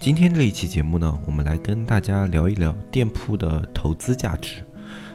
今天这一期节目呢，我们来跟大家聊一聊店铺的投资价值。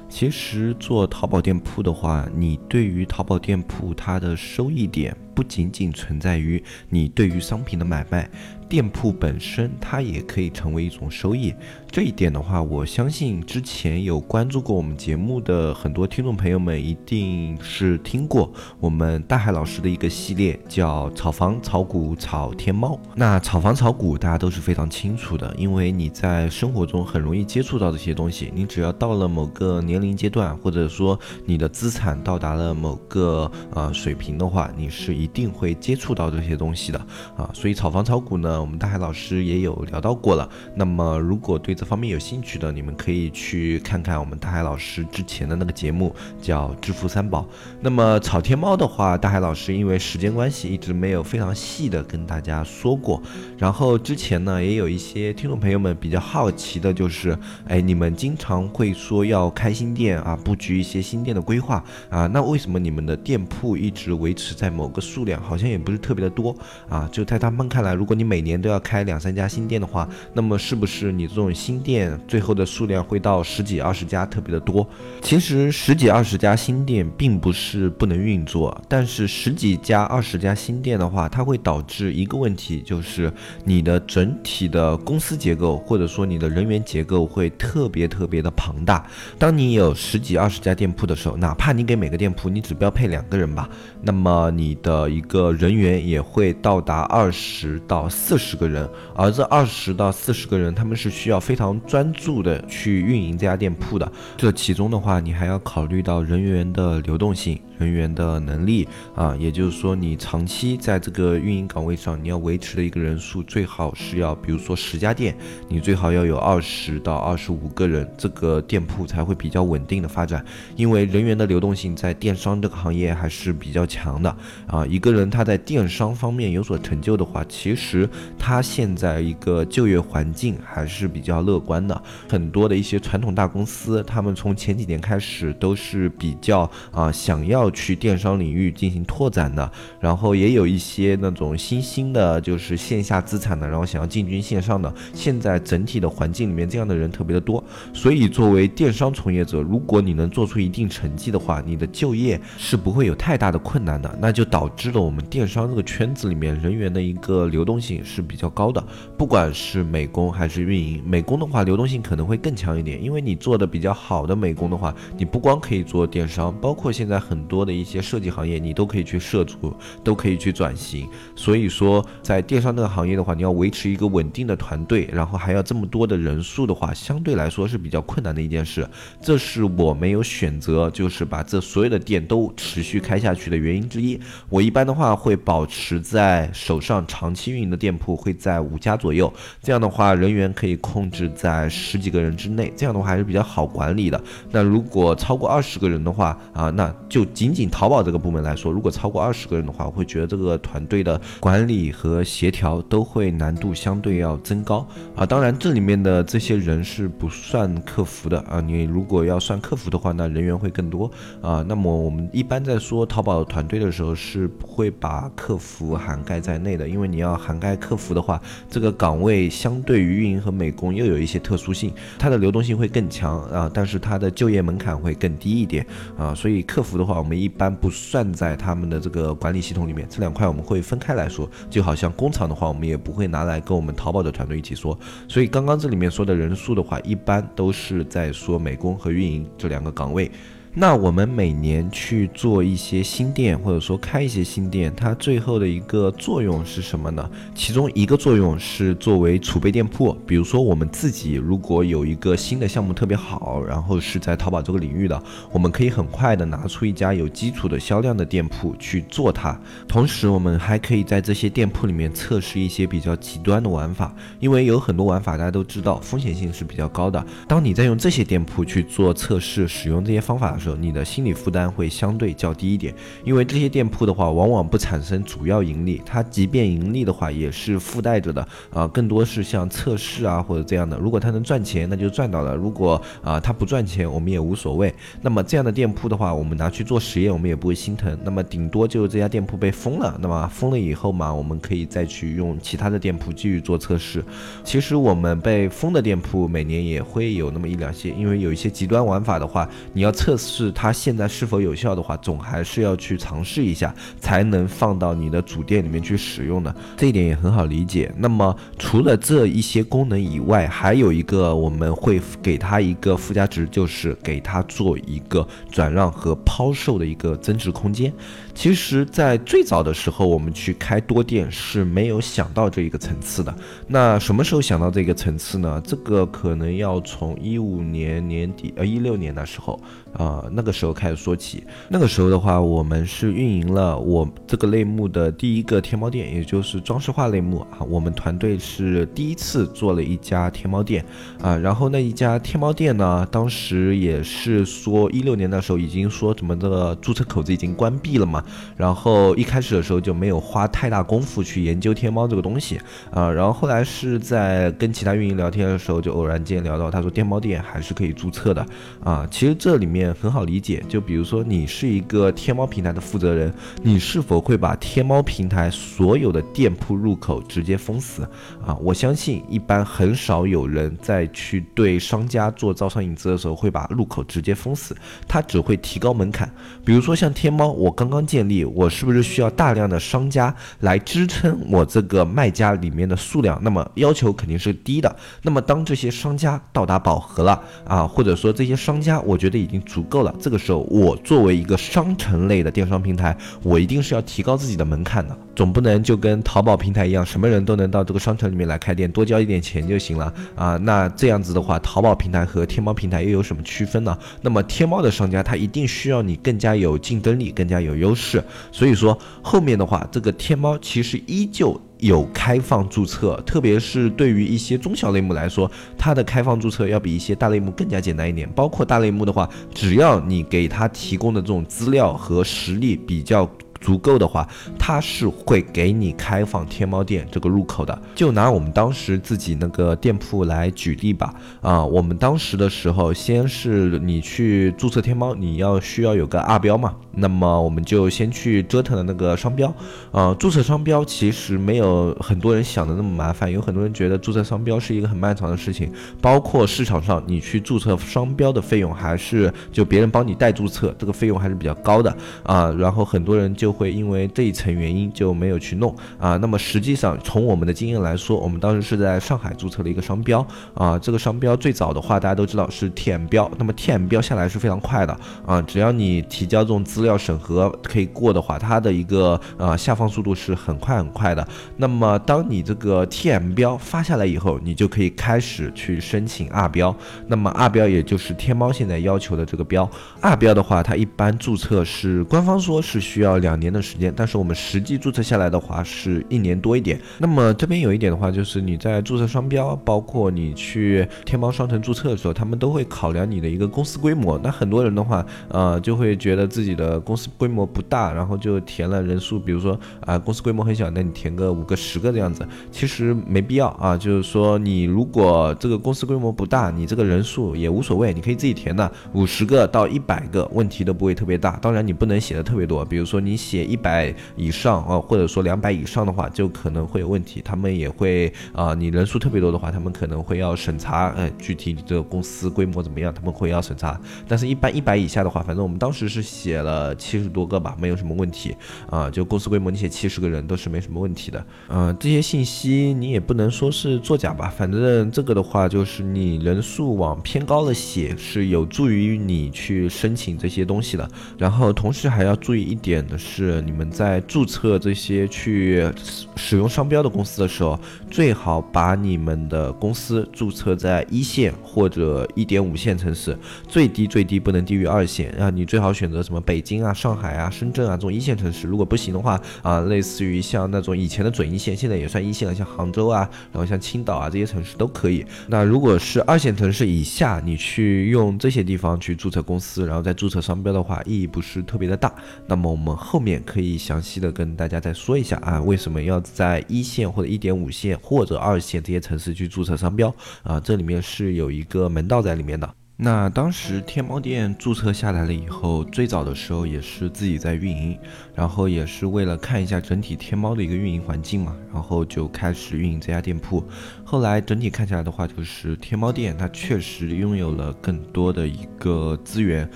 其实做淘宝店铺的话，你对于淘宝店铺它的收益点，不仅仅存在于你对于商品的买卖。店铺本身，它也可以成为一种收益。这一点的话，我相信之前有关注过我们节目的很多听众朋友们，一定是听过我们大海老师的一个系列，叫“炒房、炒股、炒天猫”。那炒房、炒股，大家都是非常清楚的，因为你在生活中很容易接触到这些东西。你只要到了某个年龄阶段，或者说你的资产到达了某个呃水平的话，你是一定会接触到这些东西的啊。所以炒房、炒股呢？我们大海老师也有聊到过了。那么，如果对方面有兴趣的，你们可以去看看我们大海老师之前的那个节目，叫《致富三宝》。那么炒天猫的话，大海老师因为时间关系，一直没有非常细的跟大家说过。然后之前呢，也有一些听众朋友们比较好奇的，就是，哎，你们经常会说要开新店啊，布局一些新店的规划啊，那为什么你们的店铺一直维持在某个数量，好像也不是特别的多啊？就在他们看来，如果你每年都要开两三家新店的话，那么是不是你这种新新店最后的数量会到十几二十家特别的多？其实十几二十家新店并不是不能运作，但是十几家二十家新店的话，它会导致一个问题，就是你的整体的公司结构或者说你的人员结构会特别特别的庞大。当你有十几二十家店铺的时候，哪怕你给每个店铺你只标配两个人吧，那么你的一个人员也会到达二十到四。十个人，而这二十到四十个人，他们是需要非常常专注的去运营这家店铺的。这其中的话，你还要考虑到人员的流动性。人员的能力啊，也就是说，你长期在这个运营岗位上，你要维持的一个人数最好是要，比如说十家店，你最好要有二十到二十五个人，这个店铺才会比较稳定的发展。因为人员的流动性在电商这个行业还是比较强的啊。一个人他在电商方面有所成就的话，其实他现在一个就业环境还是比较乐乐观的。很多的一些传统大公司，他们从前几年开始都是比较啊想要。要去电商领域进行拓展的，然后也有一些那种新兴的，就是线下资产的，然后想要进军线上的。现在整体的环境里面，这样的人特别的多。所以，作为电商从业者，如果你能做出一定成绩的话，你的就业是不会有太大的困难的。那就导致了我们电商这个圈子里面人员的一个流动性是比较高的。不管是美工还是运营，美工工的话流动性可能会更强一点，因为你做的比较好的美工的话，你不光可以做电商，包括现在很。多的一些设计行业，你都可以去涉足，都可以去转型。所以说，在电商这个行业的话，你要维持一个稳定的团队，然后还要这么多的人数的话，相对来说是比较困难的一件事。这是我没有选择，就是把这所有的店都持续开下去的原因之一。我一般的话会保持在手上长期运营的店铺会在五家左右，这样的话人员可以控制是在十几个人之内，这样的话还是比较好管理的。那如果超过二十个人的话啊，那就。仅仅淘宝这个部门来说，如果超过二十个人的话，我会觉得这个团队的管理和协调都会难度相对要增高啊。当然，这里面的这些人是不算客服的啊。你如果要算客服的话，那人员会更多啊。那么我们一般在说淘宝团队的时候，是不会把客服涵盖在内的，因为你要涵盖客服的话，这个岗位相对于运营和美工又有有一些特殊性，它的流动性会更强啊，但是它的就业门槛会更低一点啊。所以客服的话，我们。一般不算在他们的这个管理系统里面，这两块我们会分开来说。就好像工厂的话，我们也不会拿来跟我们淘宝的团队一起说。所以刚刚这里面说的人数的话，一般都是在说美工和运营这两个岗位。那我们每年去做一些新店，或者说开一些新店，它最后的一个作用是什么呢？其中一个作用是作为储备店铺，比如说我们自己如果有一个新的项目特别好，然后是在淘宝这个领域的，我们可以很快的拿出一家有基础的销量的店铺去做它。同时，我们还可以在这些店铺里面测试一些比较极端的玩法，因为有很多玩法大家都知道风险性是比较高的。当你在用这些店铺去做测试，使用这些方法时候，你的心理负担会相对较低一点，因为这些店铺的话，往往不产生主要盈利，它即便盈利的话，也是附带着的啊，更多是像测试啊或者这样的。如果它能赚钱，那就赚到了；如果啊它不赚钱，我们也无所谓。那么这样的店铺的话，我们拿去做实验，我们也不会心疼。那么顶多就这家店铺被封了，那么封了以后嘛，我们可以再去用其他的店铺继续做测试。其实我们被封的店铺每年也会有那么一两些，因为有一些极端玩法的话，你要测试是它现在是否有效的话，总还是要去尝试一下，才能放到你的主店里面去使用的。这一点也很好理解。那么除了这一些功能以外，还有一个我们会给它一个附加值，就是给它做一个转让和抛售的一个增值空间。其实，在最早的时候，我们去开多店是没有想到这一个层次的。那什么时候想到这个层次呢？这个可能要从一五年年底，呃，一六年的时候。啊，那个时候开始说起。那个时候的话，我们是运营了我这个类目的第一个天猫店，也就是装饰画类目啊。我们团队是第一次做了一家天猫店啊。然后那一家天猫店呢，当时也是说一六年的时候已经说怎么这个注册口子已经关闭了嘛。然后一开始的时候就没有花太大功夫去研究天猫这个东西啊。然后后来是在跟其他运营聊天的时候，就偶然间聊到，他说天猫店还是可以注册的啊。其实这里面。很好理解，就比如说你是一个天猫平台的负责人，你是否会把天猫平台所有的店铺入口直接封死啊？我相信一般很少有人在去对商家做招商引资的时候会把入口直接封死，他只会提高门槛。比如说像天猫，我刚刚建立，我是不是需要大量的商家来支撑我这个卖家里面的数量？那么要求肯定是低的。那么当这些商家到达饱和了啊，或者说这些商家我觉得已经。足够了，这个时候我作为一个商城类的电商平台，我一定是要提高自己的门槛的，总不能就跟淘宝平台一样，什么人都能到这个商城里面来开店，多交一点钱就行了啊？那这样子的话，淘宝平台和天猫平台又有什么区分呢？那么天猫的商家他一定需要你更加有竞争力，更加有优势，所以说后面的话，这个天猫其实依旧。有开放注册，特别是对于一些中小类目来说，它的开放注册要比一些大类目更加简单一点。包括大类目的话，只要你给他提供的这种资料和实力比较。足够的话，他是会给你开放天猫店这个入口的。就拿我们当时自己那个店铺来举例吧。啊，我们当时的时候，先是你去注册天猫，你要需要有个二标嘛。那么我们就先去折腾了那个商标。啊，注册商标其实没有很多人想的那么麻烦。有很多人觉得注册商标是一个很漫长的事情，包括市场上你去注册商标的费用，还是就别人帮你代注册，这个费用还是比较高的啊。然后很多人就。会因为这一层原因就没有去弄啊。那么实际上从我们的经验来说，我们当时是在上海注册了一个商标啊。这个商标最早的话，大家都知道是 T M 标。那么 T M 标下来是非常快的啊，只要你提交这种资料审核可以过的话，它的一个呃下放速度是很快很快的。那么当你这个 T M 标发下来以后，你就可以开始去申请二标。那么二标也就是天猫现在要求的这个标。二标的话，它一般注册是官方说是需要两。年的时间，但是我们实际注册下来的话是一年多一点。那么这边有一点的话，就是你在注册商标，包括你去天猫商城注册的时候，他们都会考量你的一个公司规模。那很多人的话，呃，就会觉得自己的公司规模不大，然后就填了人数，比如说啊，公司规模很小，那你填个五个、十个这样子，其实没必要啊。就是说，你如果这个公司规模不大，你这个人数也无所谓，你可以自己填的，五十个到一百个问题都不会特别大。当然，你不能写的特别多，比如说你。写一百以上啊，或者说两百以上的话，就可能会有问题。他们也会啊，你人数特别多的话，他们可能会要审查，哎，具体你这个公司规模怎么样，他们会要审查。但是，一般一百以下的话，反正我们当时是写了七十多个吧，没有什么问题啊。就公司规模，你写七十个人都是没什么问题的。嗯，这些信息你也不能说是作假吧，反正这个的话，就是你人数往偏高了写，是有助于你去申请这些东西的。然后，同时还要注意一点的是，是你们在注册这些去使用商标的公司的时候，最好把你们的公司注册在一线或者一点五线城市，最低最低不能低于二线啊。你最好选择什么北京啊、上海啊、深圳啊这种一线城市。如果不行的话啊，类似于像那种以前的准一线，现在也算一线了，像杭州啊，然后像青岛啊这些城市都可以。那如果是。二线城市以下，你去用这些地方去注册公司，然后再注册商标的话，意义不是。特别的大。那么我们后面可以详细的跟大家再说一下啊，为什么要在一线或者一点五线或者二线这些城市去注册商标啊？这里面是有一个门道在里面的。那当时天猫店注册下来了以后，最早的时候也是自己在运营，然后也是为了看一下整体天猫的一个运营环境嘛，然后就开始运营这家店铺。后来整体看下来的话，就是天猫店它确实拥有了更多的一个资源，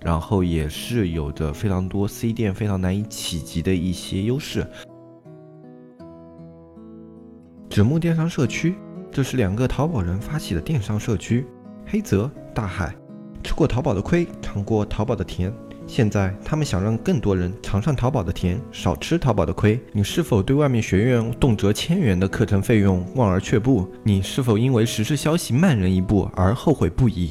然后也是有着非常多 C 店非常难以企及的一些优势。纸木电商社区，这是两个淘宝人发起的电商社区。黑泽大海，吃过淘宝的亏，尝过淘宝的甜。现在他们想让更多人尝上淘宝的甜，少吃淘宝的亏。你是否对外面学院动辄千元的课程费用望而却步？你是否因为时事消息慢人一步而后悔不已？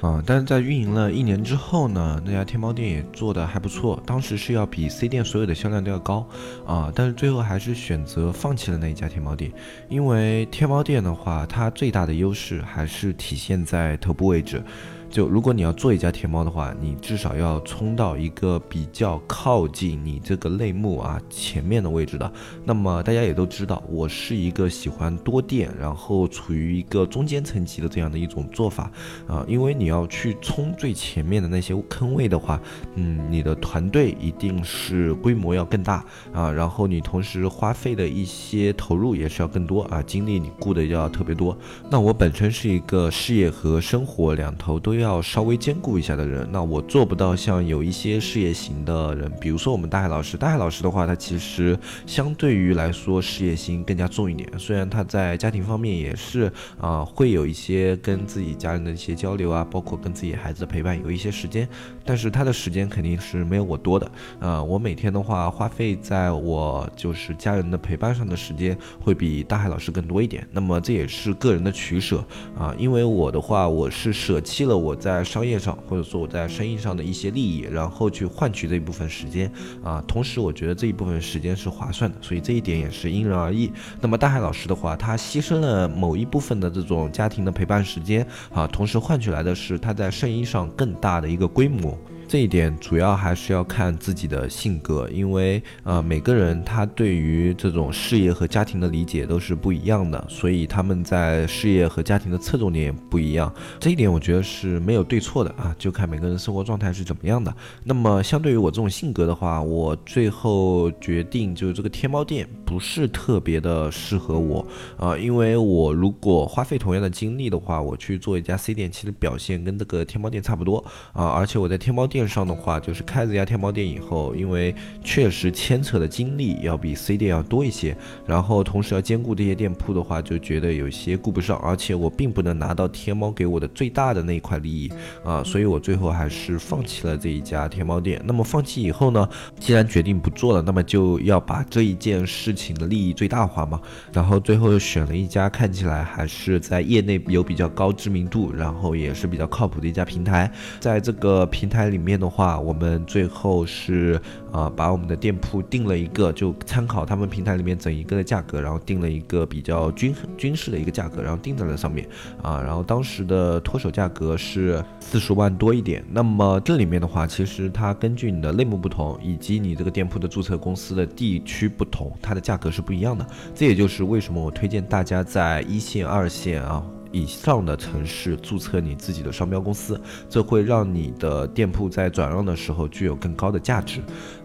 啊，但是在运营了一年之后呢，那家天猫店也做的还不错，当时是要比 C 店所有的销量都要高啊，但是最后还是选择放弃了那一家天猫店，因为天猫店的话，它最大的优势还是体现在头部位置。就如果你要做一家天猫的话，你至少要冲到一个比较靠近你这个类目啊前面的位置的。那么大家也都知道，我是一个喜欢多店，然后处于一个中间层级的这样的一种做法啊。因为你要去冲最前面的那些坑位的话，嗯，你的团队一定是规模要更大啊，然后你同时花费的一些投入也是要更多啊，精力你顾的要特别多。那我本身是一个事业和生活两头都要稍微兼顾一下的人，那我做不到像有一些事业型的人，比如说我们大海老师。大海老师的话，他其实相对于来说事业心更加重一点。虽然他在家庭方面也是啊，会有一些跟自己家人的一些交流啊，包括跟自己孩子的陪伴有一些时间，但是他的时间肯定是没有我多的。啊，我每天的话花费在我就是家人的陪伴上的时间会比大海老师更多一点。那么这也是个人的取舍啊，因为我的话我是舍弃了我。我在商业上，或者说我在生意上的一些利益，然后去换取这一部分时间啊。同时，我觉得这一部分时间是划算的，所以这一点也是因人而异。那么大海老师的话，他牺牲了某一部分的这种家庭的陪伴时间啊，同时换取来的是他在生意上更大的一个规模。这一点主要还是要看自己的性格，因为呃每个人他对于这种事业和家庭的理解都是不一样的，所以他们在事业和家庭的侧重点也不一样。这一点我觉得是没有对错的啊，就看每个人生活状态是怎么样的。那么相对于我这种性格的话，我最后决定就是这个天猫店不是特别的适合我啊，因为我如果花费同样的精力的话，我去做一家 C 店，其实表现跟这个天猫店差不多啊，而且我在天猫店。线上的话，就是开了这家天猫店以后，因为确实牵扯的精力要比 C 店要多一些，然后同时要兼顾这些店铺的话，就觉得有些顾不上，而且我并不能拿到天猫给我的最大的那一块利益啊，所以我最后还是放弃了这一家天猫店。那么放弃以后呢，既然决定不做了，那么就要把这一件事情的利益最大化嘛。然后最后又选了一家看起来还是在业内有比较高知名度，然后也是比较靠谱的一家平台，在这个平台里面。面的话，我们最后是啊把我们的店铺定了一个，就参考他们平台里面整一个的价格，然后定了一个比较均均势的一个价格，然后定在了上面啊。然后当时的脱手价格是四十万多一点。那么这里面的话，其实它根据你的类目不同，以及你这个店铺的注册公司的地区不同，它的价格是不一样的。这也就是为什么我推荐大家在一线、二线啊。以上的城市注册你自己的商标公司，这会让你的店铺在转让的时候具有更高的价值。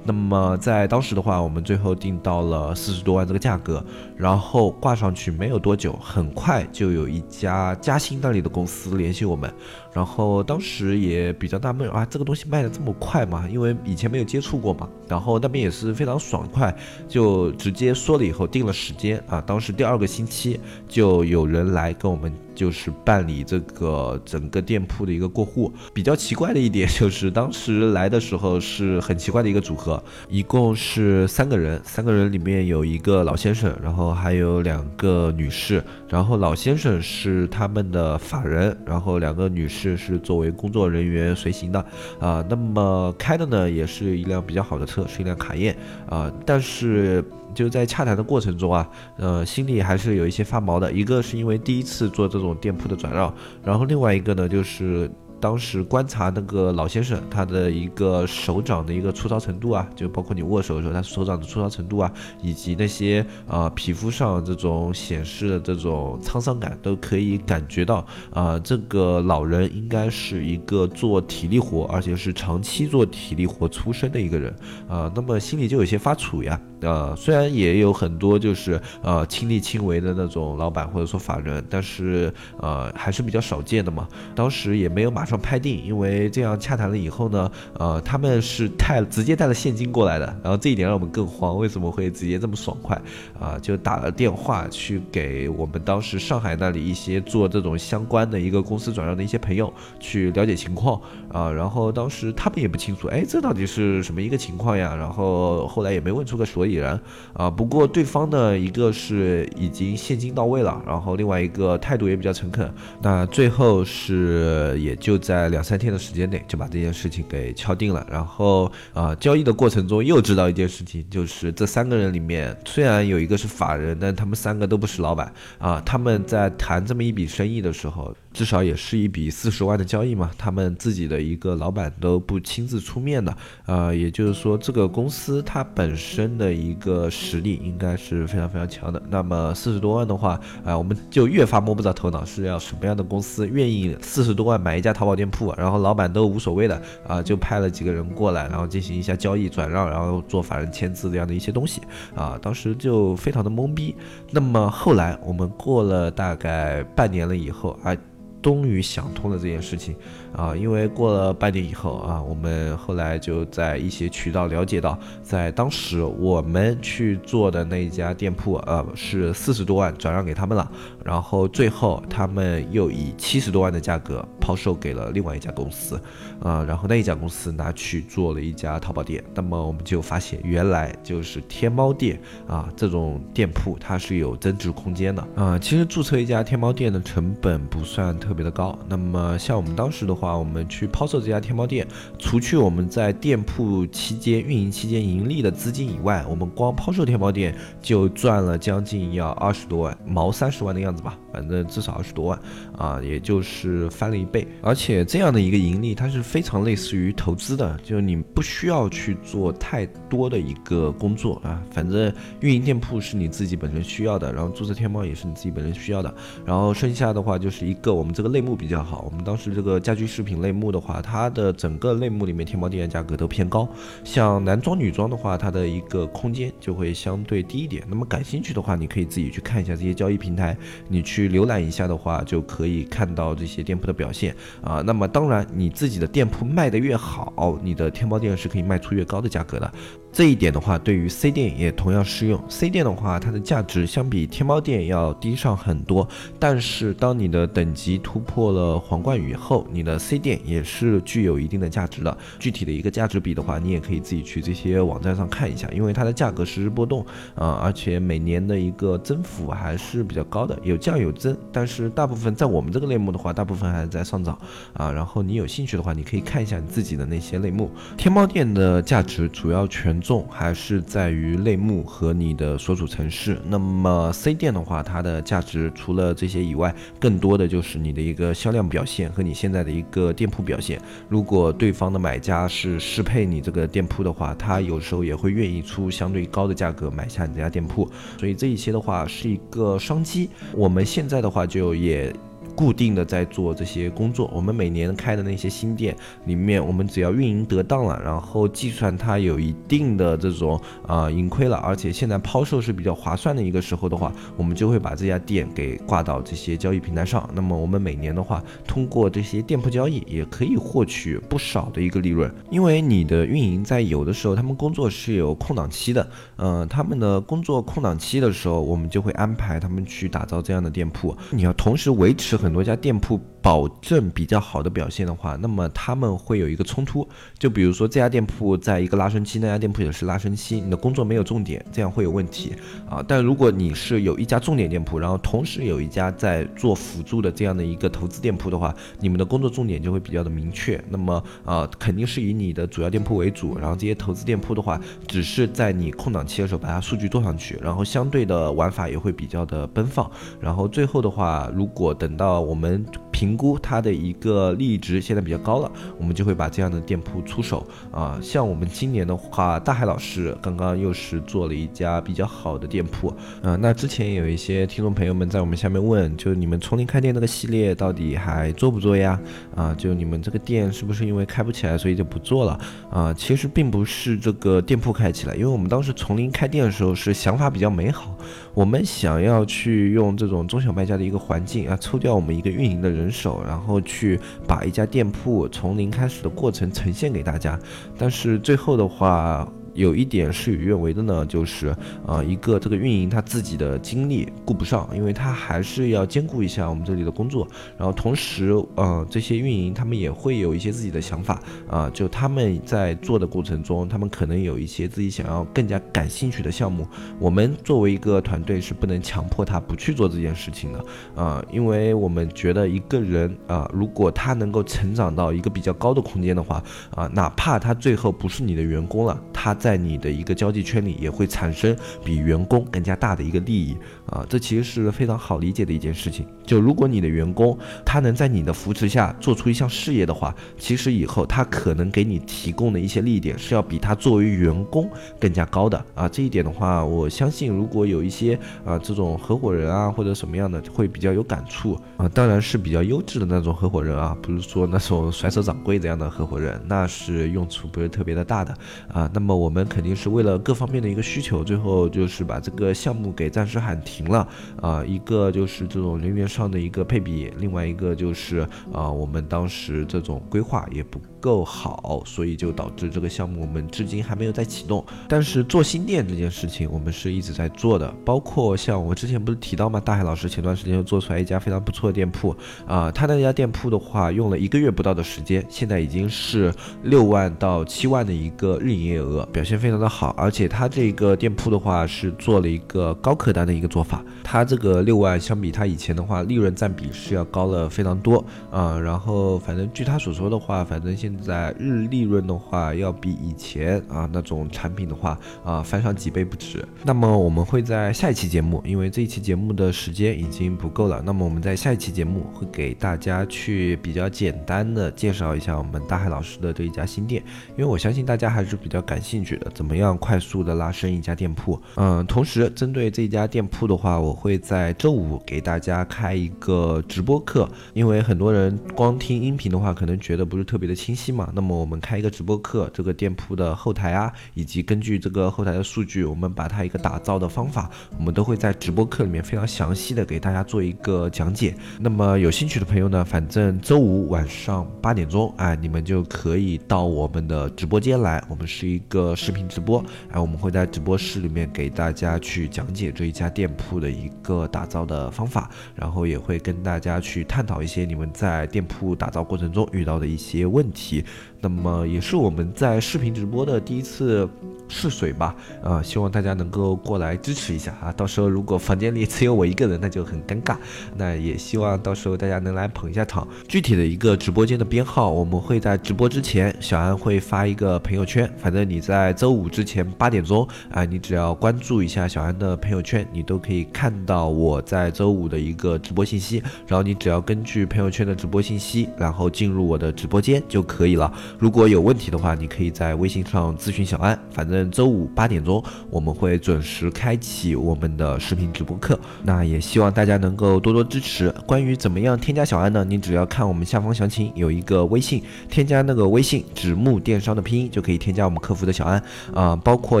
那么在当时的话，我们最后定到了四十多万这个价格，然后挂上去没有多久，很快就有一家嘉兴那里的公司联系我们，然后当时也比较纳闷啊，这个东西卖的这么快吗？因为以前没有接触过嘛。然后那边也是非常爽快，就直接说了以后定了时间啊，当时第二个星期就有人来跟我们就是办理这个整个店铺的一个过户。比较奇怪的一点就是当时来的时候是很奇怪的一个组合。一共是三个人，三个人里面有一个老先生，然后还有两个女士，然后老先生是他们的。法人，然后两个女士是作为工作人员随行的，啊，那么开的呢也是一辆比较好的车，是一辆卡宴，啊，但是就在洽谈的过程中啊，呃，心里还是有一些发毛的，一个是因为第一次做这种店铺的转让，然后另外一个呢就是。当时观察那个老先生，他的一个手掌的一个粗糙程度啊，就包括你握手的时候，他手掌的粗糙程度啊，以及那些啊皮肤上这种显示的这种沧桑感，都可以感觉到啊，这个老人应该是一个做体力活，而且是长期做体力活出身的一个人啊，那么心里就有些发怵呀。呃，虽然也有很多就是呃亲力亲为的那种老板或者说法人，但是呃还是比较少见的嘛。当时也没有马上拍定，因为这样洽谈了以后呢，呃他们是带直接带了现金过来的，然后这一点让我们更慌，为什么会直接这么爽快啊？就打了电话去给我们当时上海那里一些做这种相关的一个公司转让的一些朋友去了解情况啊，然后当时他们也不清楚，哎这到底是什么一个情况呀？然后后来也没问出个所以。然啊，不过对方呢，一个是已经现金到位了，然后另外一个态度也比较诚恳。那最后是也就在两三天的时间内就把这件事情给敲定了。然后啊，交易的过程中又知道一件事情，就是这三个人里面虽然有一个是法人，但他们三个都不是老板啊。他们在谈这么一笔生意的时候。至少也是一笔四十万的交易嘛，他们自己的一个老板都不亲自出面的，呃，也就是说这个公司它本身的一个实力应该是非常非常强的。那么四十多万的话，啊，我们就越发摸不着头脑，是要什么样的公司愿意四十多万买一家淘宝店铺，然后老板都无所谓的啊，就派了几个人过来，然后进行一下交易转让，然后做法人签字这样的一些东西啊，当时就非常的懵逼。那么后来我们过了大概半年了以后啊。终于想通了这件事情。啊，因为过了半年以后啊，我们后来就在一些渠道了解到，在当时我们去做的那一家店铺，呃，是四十多万转让给他们了，然后最后他们又以七十多万的价格抛售给了另外一家公司，啊，然后那一家公司拿去做了一家淘宝店，那么我们就发现原来就是天猫店啊，这种店铺它是有增值空间的啊。其实注册一家天猫店的成本不算特别的高，那么像我们当时的话。我们去抛售这家天猫店，除去我们在店铺期间运营期间盈利的资金以外，我们光抛售天猫店就赚了将近要二十多万，毛三十万的样子吧，反正至少二十多万啊，也就是翻了一倍。而且这样的一个盈利，它是非常类似于投资的，就你不需要去做太多的一个工作啊，反正运营店铺是你自己本身需要的，然后注册天猫也是你自己本身需要的，然后剩下的话就是一个我们这个类目比较好，我们当时这个家居。饰品类目的话，它的整个类目里面天猫店的价格都偏高。像男装、女装的话，它的一个空间就会相对低一点。那么感兴趣的话，你可以自己去看一下这些交易平台，你去浏览一下的话，就可以看到这些店铺的表现啊。那么当然，你自己的店铺卖得越好，你的天猫店是可以卖出越高的价格的。这一点的话，对于 C 店也同样适用。C 店的话，它的价值相比天猫店要低上很多，但是当你的等级突破了皇冠以后，你的 C 店也是具有一定的价值的。具体的一个价值比的话，你也可以自己去这些网站上看一下，因为它的价格实时波动啊，而且每年的一个增幅还是比较高的，有降有增。但是大部分在我们这个类目的话，大部分还是在上涨啊。然后你有兴趣的话，你可以看一下你自己的那些类目。天猫店的价值主要全。重还是在于类目和你的所处城市。那么 C 店的话，它的价值除了这些以外，更多的就是你的一个销量表现和你现在的一个店铺表现。如果对方的买家是适配你这个店铺的话，他有时候也会愿意出相对高的价格买下你这家店铺。所以这一些的话是一个商机。我们现在的话就也。固定的在做这些工作，我们每年开的那些新店里面，我们只要运营得当了，然后计算它有一定的这种啊盈亏了，而且现在抛售是比较划算的一个时候的话，我们就会把这家店给挂到这些交易平台上。那么我们每年的话，通过这些店铺交易也可以获取不少的一个利润，因为你的运营在有的时候他们工作是有空档期的，嗯，他们的工作空档期的时候，我们就会安排他们去打造这样的店铺，你要同时维持。很多家店铺。保证比较好的表现的话，那么他们会有一个冲突，就比如说这家店铺在一个拉升期，那家店铺也是拉升期，你的工作没有重点，这样会有问题啊。但如果你是有一家重点店铺，然后同时有一家在做辅助的这样的一个投资店铺的话，你们的工作重点就会比较的明确。那么啊，肯定是以你的主要店铺为主，然后这些投资店铺的话，只是在你空档期的时候把它数据做上去，然后相对的玩法也会比较的奔放。然后最后的话，如果等到啊我们评估它的一个利益值现在比较高了，我们就会把这样的店铺出手啊。像我们今年的话，大海老师刚刚又是做了一家比较好的店铺啊。那之前有一些听众朋友们在我们下面问，就你们从零开店那个系列到底还做不做呀？啊，就你们这个店是不是因为开不起来，所以就不做了啊？其实并不是这个店铺开起来，因为我们当时从零开店的时候是想法比较美好，我们想要去用这种中小卖家的一个环境啊，抽掉我们一个运营的人。人手，然后去把一家店铺从零开始的过程呈现给大家，但是最后的话。有一点事与愿违的呢，就是呃一个这个运营他自己的精力顾不上，因为他还是要兼顾一下我们这里的工作，然后同时呃这些运营他们也会有一些自己的想法啊，就他们在做的过程中，他们可能有一些自己想要更加感兴趣的项目，我们作为一个团队是不能强迫他不去做这件事情的啊，因为我们觉得一个人啊，如果他能够成长到一个比较高的空间的话啊，哪怕他最后不是你的员工了，他。在你的一个交际圈里，也会产生比员工更加大的一个利益啊，这其实是非常好理解的一件事情。就如果你的员工他能在你的扶持下做出一项事业的话，其实以后他可能给你提供的一些利益点是要比他作为员工更加高的啊。这一点的话，我相信如果有一些啊这种合伙人啊或者什么样的会比较有感触啊，当然是比较优质的那种合伙人啊，不是说那种甩手掌柜这样的合伙人，那是用处不是特别的大的啊。那么我。我们肯定是为了各方面的一个需求，最后就是把这个项目给暂时喊停了啊。一个就是这种人员上的一个配比，另外一个就是啊，我们当时这种规划也不。够好，所以就导致这个项目我们至今还没有再启动。但是做新店这件事情，我们是一直在做的。包括像我之前不是提到吗？大海老师前段时间就做出来一家非常不错的店铺啊，他那家店铺的话，用了一个月不到的时间，现在已经是六万到七万的一个日营业额，表现非常的好。而且他这个店铺的话是做了一个高客单的一个做法，他这个六万相比他以前的话，利润占比是要高了非常多啊。然后反正据他所说的话，反正现在日利润的话，要比以前啊那种产品的话啊翻上几倍不止。那么我们会在下一期节目，因为这一期节目的时间已经不够了，那么我们在下一期节目会给大家去比较简单的介绍一下我们大海老师的这一家新店，因为我相信大家还是比较感兴趣怎么样快速的拉升一家店铺？嗯，同时针对这家店铺的话，我会在周五给大家开一个直播课，因为很多人光听音频的话，可能觉得不是特别的清晰。嘛，那么我们开一个直播课，这个店铺的后台啊，以及根据这个后台的数据，我们把它一个打造的方法，我们都会在直播课里面非常详细的给大家做一个讲解。那么有兴趣的朋友呢，反正周五晚上八点钟，哎，你们就可以到我们的直播间来。我们是一个视频直播，然后，我们会在直播室里面给大家去讲解这一家店铺的一个打造的方法，然后也会跟大家去探讨一些你们在店铺打造过程中遇到的一些问题。那么也是我们在视频直播的第一次试水吧，啊，希望大家能够过来支持一下啊！到时候如果房间里只有我一个人，那就很尴尬。那也希望到时候大家能来捧一下场。具体的一个直播间的编号，我们会在直播之前，小安会发一个朋友圈。反正你在周五之前八点钟啊，你只要关注一下小安的朋友圈，你都可以看到我在周五的一个直播信息。然后你只要根据朋友圈的直播信息，然后进入我的直播间就可以了。如果有问题的话，你可以在微信上咨询小安。反正周五八点钟我们会准时开启我们的视频直播课。那也希望大家能够多多支持。关于怎么样添加小安呢？你只要看我们下方详情有一个微信，添加那个微信“纸木电商”的拼音就可以添加我们客服的小安啊。包括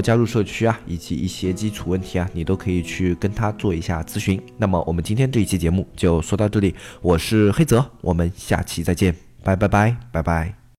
加入社区啊，以及一些基础问题啊，你都可以去跟他做一下咨询。那么我们今天这一期节目就说到这里，我是黑泽，我们下期再见，拜拜拜拜拜。